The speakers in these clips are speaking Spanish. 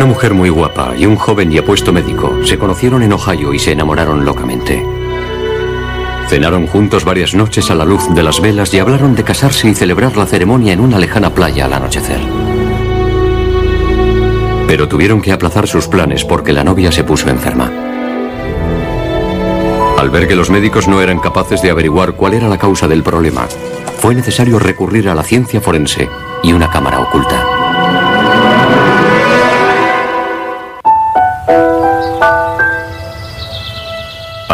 Una mujer muy guapa y un joven y apuesto médico se conocieron en Ohio y se enamoraron locamente. Cenaron juntos varias noches a la luz de las velas y hablaron de casarse y celebrar la ceremonia en una lejana playa al anochecer. Pero tuvieron que aplazar sus planes porque la novia se puso enferma. Al ver que los médicos no eran capaces de averiguar cuál era la causa del problema, fue necesario recurrir a la ciencia forense y una cámara oculta.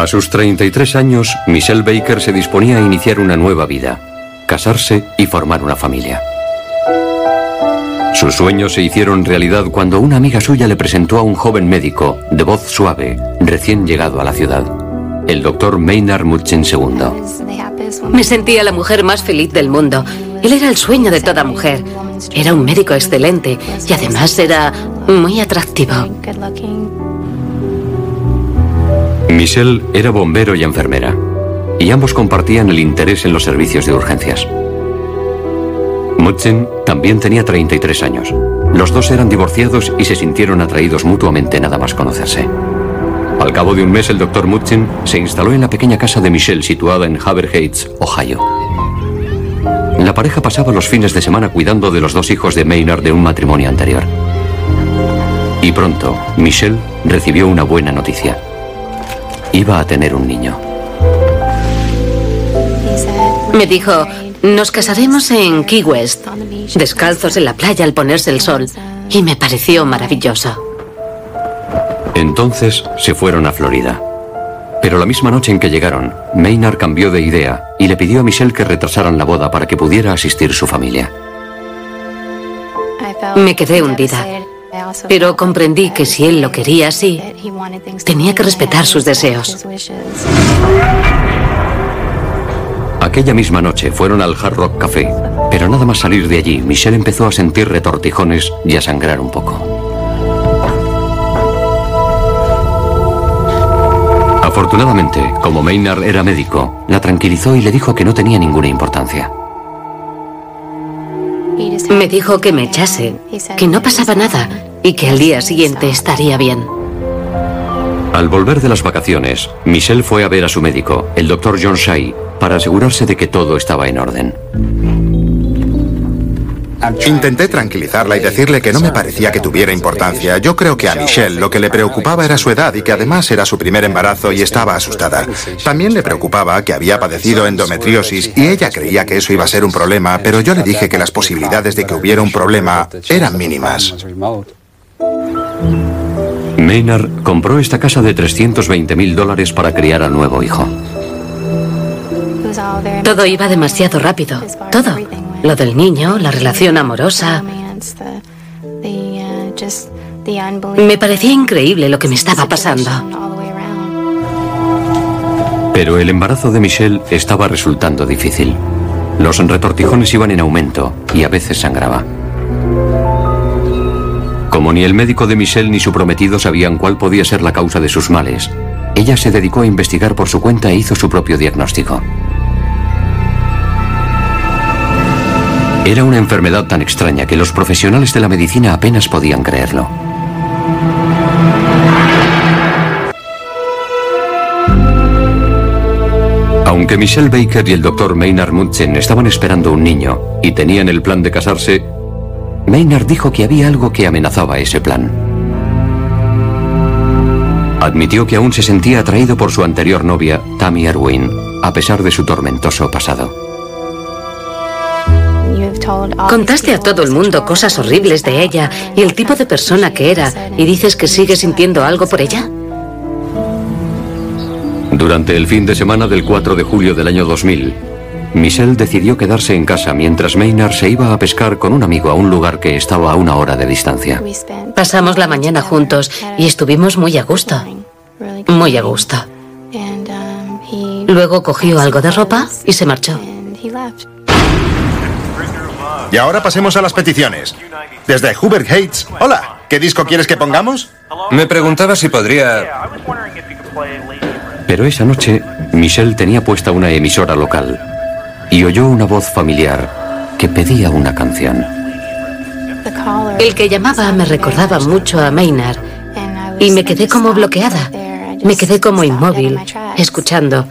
A sus 33 años, Michelle Baker se disponía a iniciar una nueva vida, casarse y formar una familia. Sus sueños se hicieron realidad cuando una amiga suya le presentó a un joven médico, de voz suave, recién llegado a la ciudad, el doctor Maynard Mutchen II. Me sentía la mujer más feliz del mundo. Él era el sueño de toda mujer. Era un médico excelente y además era muy atractivo. Michelle era bombero y enfermera, y ambos compartían el interés en los servicios de urgencias. Mutchen también tenía 33 años. Los dos eran divorciados y se sintieron atraídos mutuamente nada más conocerse. Al cabo de un mes, el doctor Mutchen se instaló en la pequeña casa de Michelle situada en Haber Heights, Ohio. La pareja pasaba los fines de semana cuidando de los dos hijos de Maynard de un matrimonio anterior. Y pronto, Michelle recibió una buena noticia. Iba a tener un niño. Me dijo, nos casaremos en Key West, descalzos en la playa al ponerse el sol, y me pareció maravilloso. Entonces se fueron a Florida. Pero la misma noche en que llegaron, Maynard cambió de idea y le pidió a Michelle que retrasaran la boda para que pudiera asistir su familia. Me quedé hundida, pero comprendí que si él lo quería así, tenía que respetar sus deseos. Aquella misma noche fueron al Hard Rock Café, pero nada más salir de allí, Michelle empezó a sentir retortijones y a sangrar un poco. Afortunadamente, como Maynard era médico, la tranquilizó y le dijo que no tenía ninguna importancia. Me dijo que me echase, que no pasaba nada y que al día siguiente estaría bien. Al volver de las vacaciones, Michelle fue a ver a su médico, el doctor John Shai, para asegurarse de que todo estaba en orden. Intenté tranquilizarla y decirle que no me parecía que tuviera importancia. Yo creo que a Michelle lo que le preocupaba era su edad y que además era su primer embarazo y estaba asustada. También le preocupaba que había padecido endometriosis y ella creía que eso iba a ser un problema, pero yo le dije que las posibilidades de que hubiera un problema eran mínimas. Maynard compró esta casa de 320 mil dólares para criar al nuevo hijo. Todo iba demasiado rápido. Todo. Lo del niño, la relación amorosa. Me parecía increíble lo que me estaba pasando. Pero el embarazo de Michelle estaba resultando difícil. Los retortijones iban en aumento y a veces sangraba. Como ni el médico de Michelle ni su prometido sabían cuál podía ser la causa de sus males, ella se dedicó a investigar por su cuenta e hizo su propio diagnóstico. Era una enfermedad tan extraña que los profesionales de la medicina apenas podían creerlo. Aunque Michelle Baker y el doctor Maynard Munchen estaban esperando un niño y tenían el plan de casarse, Maynard dijo que había algo que amenazaba ese plan. Admitió que aún se sentía atraído por su anterior novia, Tammy Erwin, a pesar de su tormentoso pasado. Contaste a todo el mundo cosas horribles de ella y el tipo de persona que era y dices que sigues sintiendo algo por ella. Durante el fin de semana del 4 de julio del año 2000, Michelle decidió quedarse en casa mientras Maynard se iba a pescar con un amigo a un lugar que estaba a una hora de distancia. Pasamos la mañana juntos y estuvimos muy a gusto. Muy a gusto. Luego cogió algo de ropa y se marchó. Y ahora pasemos a las peticiones. Desde Hubert Heights. Hola, ¿qué disco quieres que pongamos? Me preguntaba si podría... Pero esa noche, Michelle tenía puesta una emisora local y oyó una voz familiar que pedía una canción. El que llamaba me recordaba mucho a Maynard y me quedé como bloqueada. Me quedé como inmóvil, escuchando.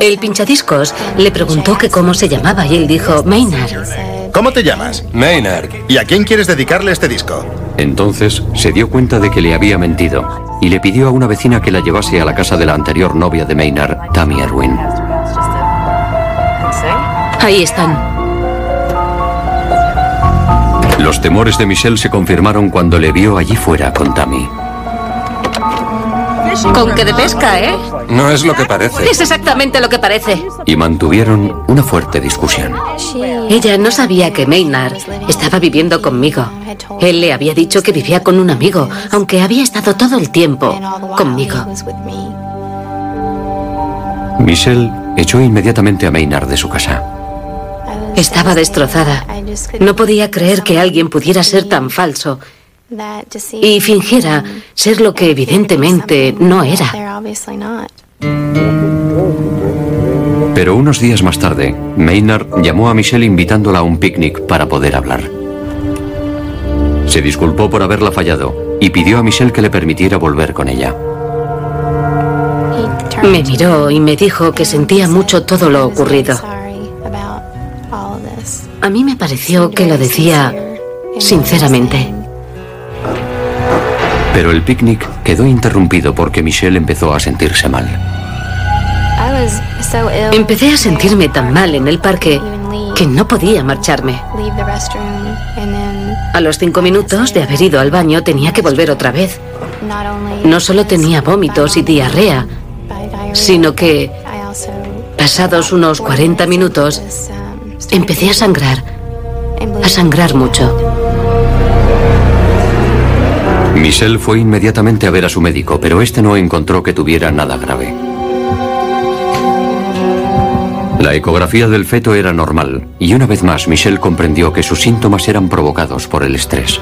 El pinchadiscos le preguntó que cómo se llamaba y él dijo, Maynard. ¿Cómo te llamas? Maynard. ¿Y a quién quieres dedicarle este disco? Entonces se dio cuenta de que le había mentido y le pidió a una vecina que la llevase a la casa de la anterior novia de Maynard, Tammy Erwin. Ahí están. Los temores de Michelle se confirmaron cuando le vio allí fuera con Tammy. Con que de pesca, ¿eh? No es lo que parece. Es exactamente lo que parece. Y mantuvieron una fuerte discusión. Ella no sabía que Maynard estaba viviendo conmigo. Él le había dicho que vivía con un amigo, aunque había estado todo el tiempo conmigo. Michelle echó inmediatamente a Maynard de su casa. Estaba destrozada. No podía creer que alguien pudiera ser tan falso y fingiera ser lo que evidentemente no era. Pero unos días más tarde, Maynard llamó a Michelle invitándola a un picnic para poder hablar. Se disculpó por haberla fallado y pidió a Michelle que le permitiera volver con ella. Me miró y me dijo que sentía mucho todo lo ocurrido. A mí me pareció que lo decía sinceramente. Pero el picnic quedó interrumpido porque Michelle empezó a sentirse mal. Empecé a sentirme tan mal en el parque que no podía marcharme. A los cinco minutos de haber ido al baño tenía que volver otra vez. No solo tenía vómitos y diarrea, sino que, pasados unos 40 minutos, empecé a sangrar, a sangrar mucho. Michelle fue inmediatamente a ver a su médico, pero este no encontró que tuviera nada grave. La ecografía del feto era normal y una vez más Michelle comprendió que sus síntomas eran provocados por el estrés.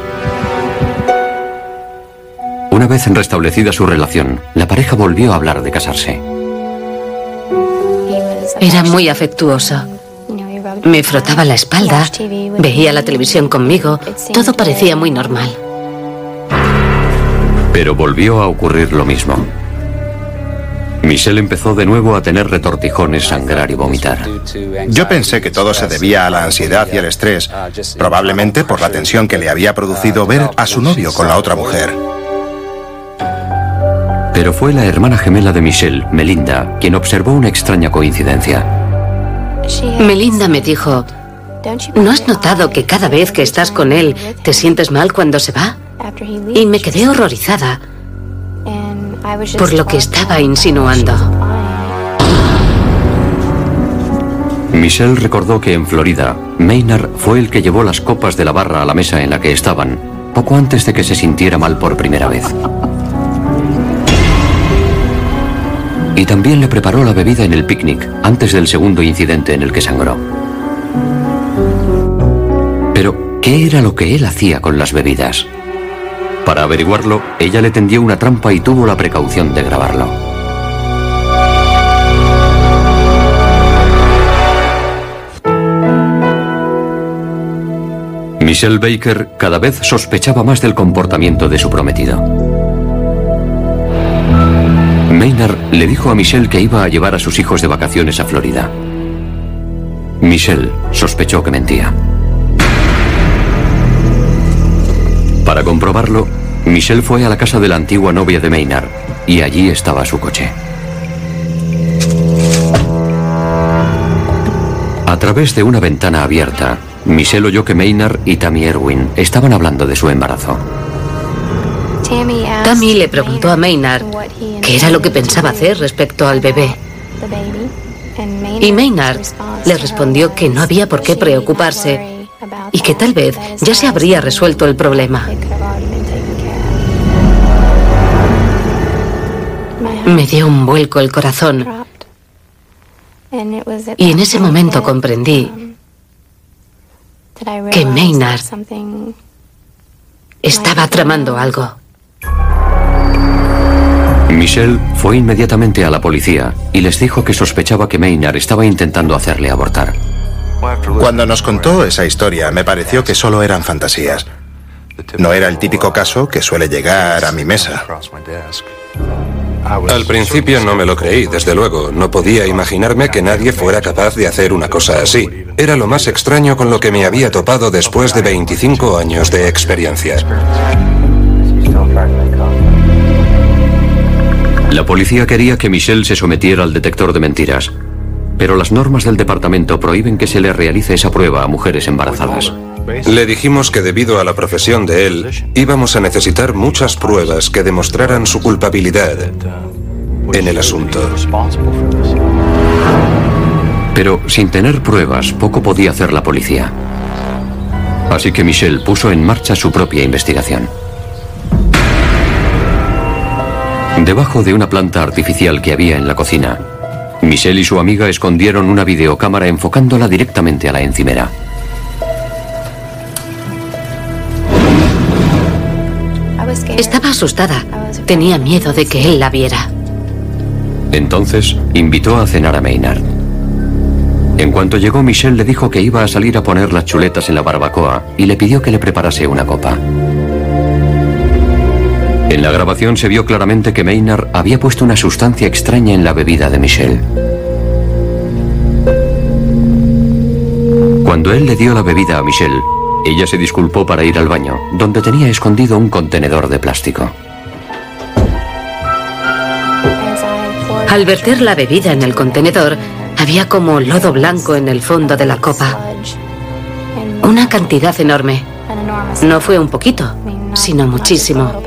Una vez restablecida su relación, la pareja volvió a hablar de casarse. Era muy afectuoso. Me frotaba la espalda, veía la televisión conmigo, todo parecía muy normal. Pero volvió a ocurrir lo mismo. Michelle empezó de nuevo a tener retortijones, sangrar y vomitar. Yo pensé que todo se debía a la ansiedad y al estrés, probablemente por la tensión que le había producido ver a su novio con la otra mujer. Pero fue la hermana gemela de Michelle, Melinda, quien observó una extraña coincidencia. Melinda me dijo, ¿no has notado que cada vez que estás con él te sientes mal cuando se va? Y me quedé horrorizada por lo que estaba insinuando. Michelle recordó que en Florida, Maynard fue el que llevó las copas de la barra a la mesa en la que estaban, poco antes de que se sintiera mal por primera vez. Y también le preparó la bebida en el picnic, antes del segundo incidente en el que sangró. Pero, ¿qué era lo que él hacía con las bebidas? Para averiguarlo, ella le tendió una trampa y tuvo la precaución de grabarlo. Michelle Baker cada vez sospechaba más del comportamiento de su prometido. Maynard le dijo a Michelle que iba a llevar a sus hijos de vacaciones a Florida. Michelle sospechó que mentía. Para comprobarlo, Michelle fue a la casa de la antigua novia de Maynard y allí estaba su coche. A través de una ventana abierta, Michelle oyó que Maynard y Tammy Erwin estaban hablando de su embarazo. Tammy le preguntó a Maynard qué era lo que pensaba hacer respecto al bebé. Y Maynard le respondió que no había por qué preocuparse y que tal vez ya se habría resuelto el problema. Me dio un vuelco el corazón y en ese momento comprendí que Maynard estaba tramando algo. Michelle fue inmediatamente a la policía y les dijo que sospechaba que Maynard estaba intentando hacerle abortar. Cuando nos contó esa historia, me pareció que solo eran fantasías. No era el típico caso que suele llegar a mi mesa. Al principio no me lo creí, desde luego. No podía imaginarme que nadie fuera capaz de hacer una cosa así. Era lo más extraño con lo que me había topado después de 25 años de experiencia. La policía quería que Michelle se sometiera al detector de mentiras, pero las normas del departamento prohíben que se le realice esa prueba a mujeres embarazadas. Le dijimos que debido a la profesión de él, íbamos a necesitar muchas pruebas que demostraran su culpabilidad en el asunto. Pero sin tener pruebas, poco podía hacer la policía. Así que Michelle puso en marcha su propia investigación. Debajo de una planta artificial que había en la cocina, Michelle y su amiga escondieron una videocámara enfocándola directamente a la encimera. Estaba asustada. Tenía miedo de que él la viera. Entonces invitó a cenar a Maynard. En cuanto llegó, Michelle le dijo que iba a salir a poner las chuletas en la barbacoa y le pidió que le preparase una copa. En la grabación se vio claramente que Maynard había puesto una sustancia extraña en la bebida de Michelle. Cuando él le dio la bebida a Michelle, ella se disculpó para ir al baño, donde tenía escondido un contenedor de plástico. Al verter la bebida en el contenedor, había como lodo blanco en el fondo de la copa. Una cantidad enorme. No fue un poquito, sino muchísimo.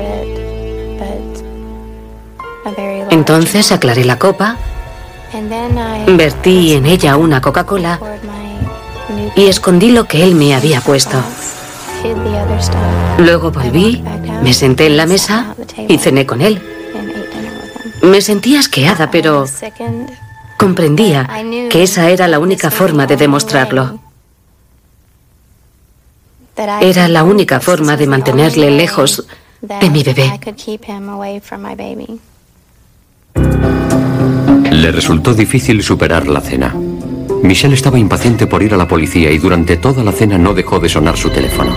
Entonces aclaré la copa, vertí en ella una Coca-Cola y escondí lo que él me había puesto. Luego volví, me senté en la mesa y cené con él. Me sentía asqueada, pero comprendía que esa era la única forma de demostrarlo. Era la única forma de mantenerle lejos de mi bebé. Le resultó difícil superar la cena. Michelle estaba impaciente por ir a la policía y durante toda la cena no dejó de sonar su teléfono.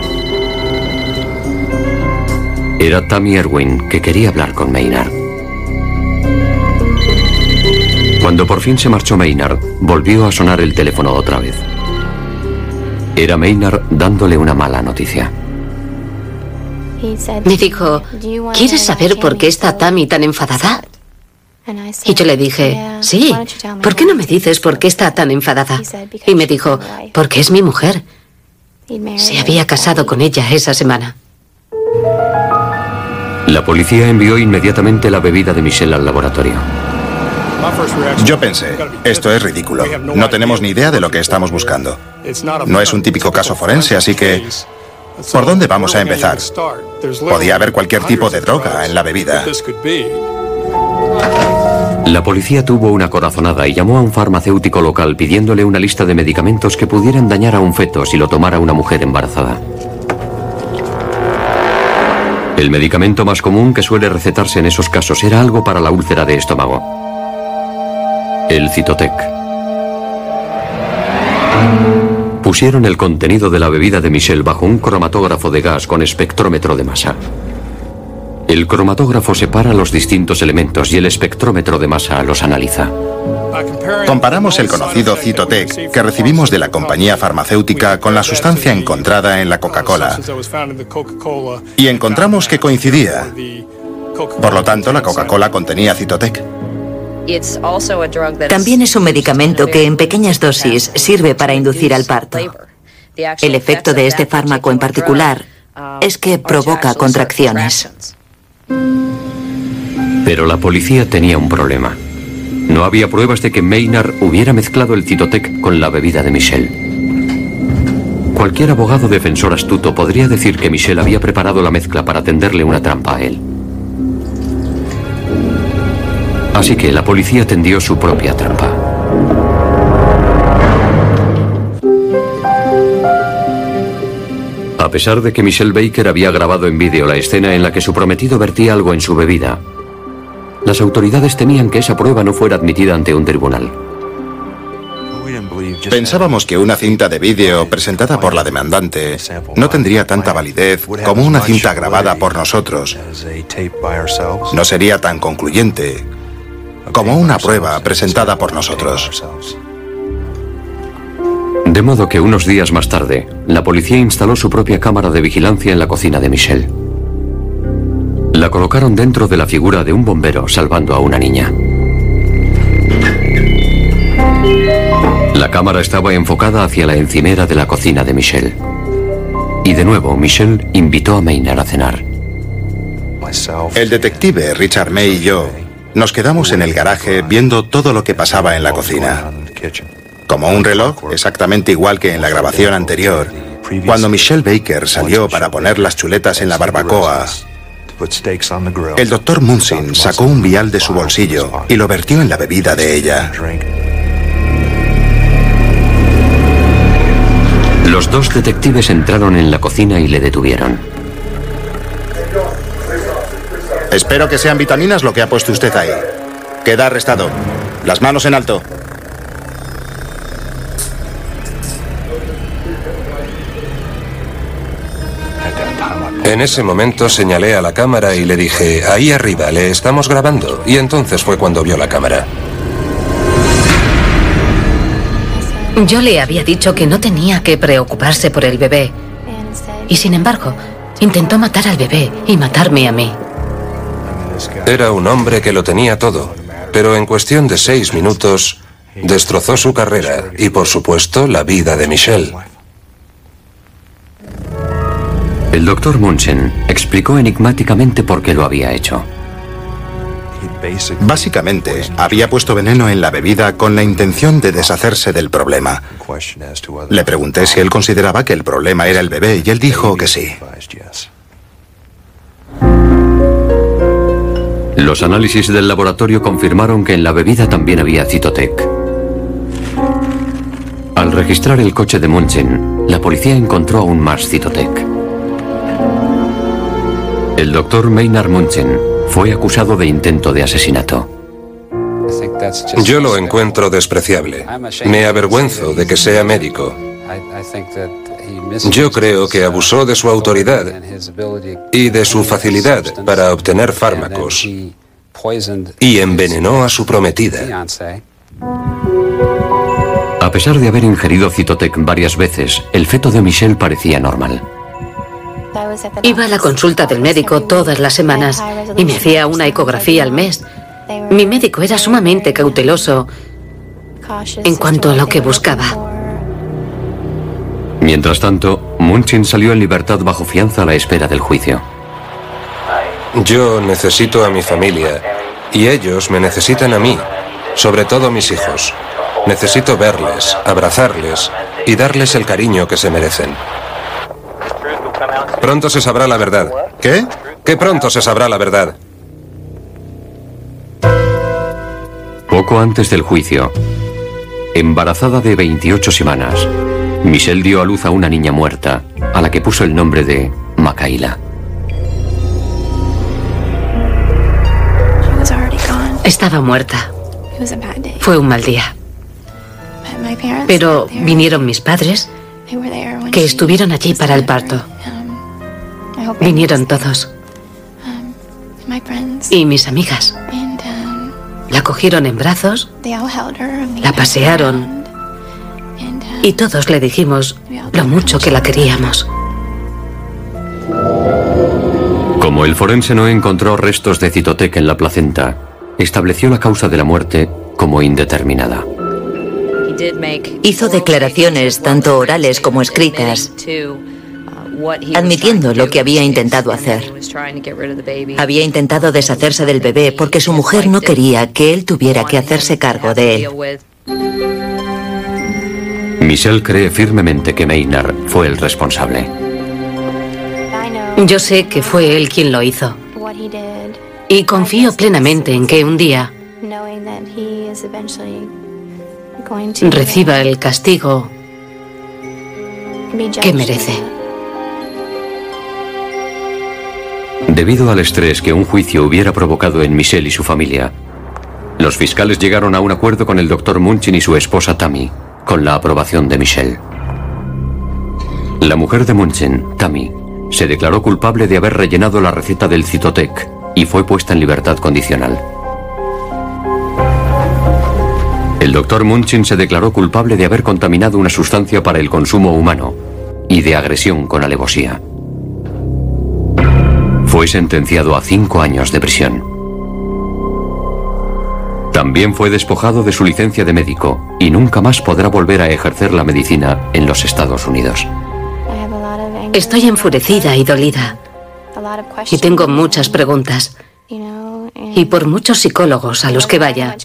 Era Tammy Erwin que quería hablar con Maynard. Cuando por fin se marchó Maynard, volvió a sonar el teléfono otra vez. Era Maynard dándole una mala noticia. Me dijo, ¿quieres saber por qué está Tammy tan enfadada? Y yo le dije, sí, ¿por qué no me dices por qué está tan enfadada? Y me dijo, porque es mi mujer. Se había casado con ella esa semana. La policía envió inmediatamente la bebida de Michelle al laboratorio. Yo pensé, esto es ridículo. No tenemos ni idea de lo que estamos buscando. No es un típico caso forense, así que... ¿Por dónde vamos a empezar? Podía haber cualquier tipo de droga en la bebida. La policía tuvo una corazonada y llamó a un farmacéutico local pidiéndole una lista de medicamentos que pudieran dañar a un feto si lo tomara una mujer embarazada. El medicamento más común que suele recetarse en esos casos era algo para la úlcera de estómago. El Citotec. Pusieron el contenido de la bebida de Michelle bajo un cromatógrafo de gas con espectrómetro de masa. El cromatógrafo separa los distintos elementos y el espectrómetro de masa los analiza. Comparamos el conocido Citotec que recibimos de la compañía farmacéutica con la sustancia encontrada en la Coca-Cola y encontramos que coincidía. Por lo tanto, la Coca-Cola contenía Citotec. También es un medicamento que en pequeñas dosis sirve para inducir al parto. El efecto de este fármaco en particular es que provoca contracciones. Pero la policía tenía un problema. No había pruebas de que Maynard hubiera mezclado el Citotec con la bebida de Michelle. Cualquier abogado defensor astuto podría decir que Michelle había preparado la mezcla para tenderle una trampa a él. Así que la policía tendió su propia trampa. A pesar de que Michelle Baker había grabado en vídeo la escena en la que su prometido vertía algo en su bebida, las autoridades temían que esa prueba no fuera admitida ante un tribunal. Pensábamos que una cinta de vídeo presentada por la demandante no tendría tanta validez como una cinta grabada por nosotros. No sería tan concluyente como una prueba presentada por nosotros. De modo que unos días más tarde, la policía instaló su propia cámara de vigilancia en la cocina de Michelle. La colocaron dentro de la figura de un bombero salvando a una niña. La cámara estaba enfocada hacia la encimera de la cocina de Michelle. Y de nuevo, Michelle invitó a Maynard a cenar. El detective Richard May y yo nos quedamos en el garaje viendo todo lo que pasaba en la cocina. Como un reloj, exactamente igual que en la grabación anterior, cuando Michelle Baker salió para poner las chuletas en la barbacoa, el doctor Munson sacó un vial de su bolsillo y lo vertió en la bebida de ella. Los dos detectives entraron en la cocina y le detuvieron. Espero que sean vitaminas lo que ha puesto usted ahí. Queda arrestado. Las manos en alto. En ese momento señalé a la cámara y le dije, ahí arriba, le estamos grabando. Y entonces fue cuando vio la cámara. Yo le había dicho que no tenía que preocuparse por el bebé. Y sin embargo, intentó matar al bebé y matarme a mí. Era un hombre que lo tenía todo, pero en cuestión de seis minutos destrozó su carrera y, por supuesto, la vida de Michelle. El doctor Munchen explicó enigmáticamente por qué lo había hecho. Básicamente, había puesto veneno en la bebida con la intención de deshacerse del problema. Le pregunté si él consideraba que el problema era el bebé y él dijo que sí. Los análisis del laboratorio confirmaron que en la bebida también había Citotec. Al registrar el coche de Munchen, la policía encontró aún más Citotec. El doctor Maynard Munchen fue acusado de intento de asesinato. Yo lo encuentro despreciable. Me avergüenzo de que sea médico. Yo creo que abusó de su autoridad y de su facilidad para obtener fármacos y envenenó a su prometida. A pesar de haber ingerido Citotec varias veces, el feto de Michelle parecía normal. Iba a la consulta del médico todas las semanas y me hacía una ecografía al mes. Mi médico era sumamente cauteloso en cuanto a lo que buscaba. Mientras tanto, Munchin salió en libertad bajo fianza a la espera del juicio. Yo necesito a mi familia y ellos me necesitan a mí, sobre todo mis hijos. Necesito verles, abrazarles y darles el cariño que se merecen. Pronto se sabrá la verdad. ¿Qué? Que pronto se sabrá la verdad. Poco antes del juicio, embarazada de 28 semanas, Michelle dio a luz a una niña muerta, a la que puso el nombre de Macaila. Estaba muerta. Fue un mal día. Pero vinieron mis padres, que estuvieron allí para el parto. Vinieron todos. Y mis amigas. La cogieron en brazos, la pasearon y todos le dijimos lo mucho que la queríamos. Como el forense no encontró restos de citotec en la placenta, estableció la causa de la muerte como indeterminada. Hizo declaraciones, tanto orales como escritas, admitiendo lo que había intentado hacer. Había intentado deshacerse del bebé porque su mujer no quería que él tuviera que hacerse cargo de él. Michelle cree firmemente que Maynard fue el responsable. Yo sé que fue él quien lo hizo. Y confío plenamente en que un día reciba el castigo que merece. Debido al estrés que un juicio hubiera provocado en Michelle y su familia, los fiscales llegaron a un acuerdo con el doctor Munchin y su esposa Tammy, con la aprobación de Michelle. La mujer de Munchen, Tammy, se declaró culpable de haber rellenado la receta del Citotec y fue puesta en libertad condicional. El doctor Munchen se declaró culpable de haber contaminado una sustancia para el consumo humano y de agresión con alevosía. Fue sentenciado a cinco años de prisión. También fue despojado de su licencia de médico y nunca más podrá volver a ejercer la medicina en los Estados Unidos. Estoy enfurecida y dolida. Y tengo muchas preguntas. Y por muchos psicólogos a los que vaya,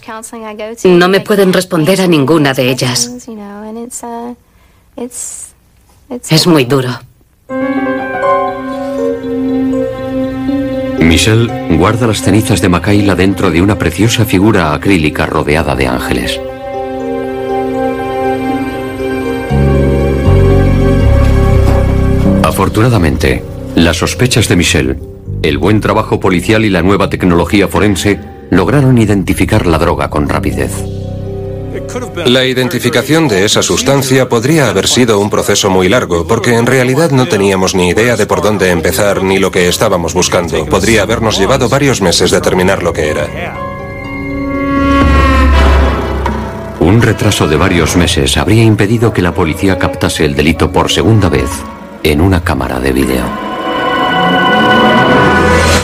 no me pueden responder a ninguna de ellas. Es muy duro. Michelle guarda las cenizas de Macaila dentro de una preciosa figura acrílica rodeada de ángeles. Afortunadamente, las sospechas de Michelle, el buen trabajo policial y la nueva tecnología forense lograron identificar la droga con rapidez. La identificación de esa sustancia podría haber sido un proceso muy largo, porque en realidad no teníamos ni idea de por dónde empezar ni lo que estábamos buscando. Podría habernos llevado varios meses determinar lo que era. Un retraso de varios meses habría impedido que la policía captase el delito por segunda vez en una cámara de video.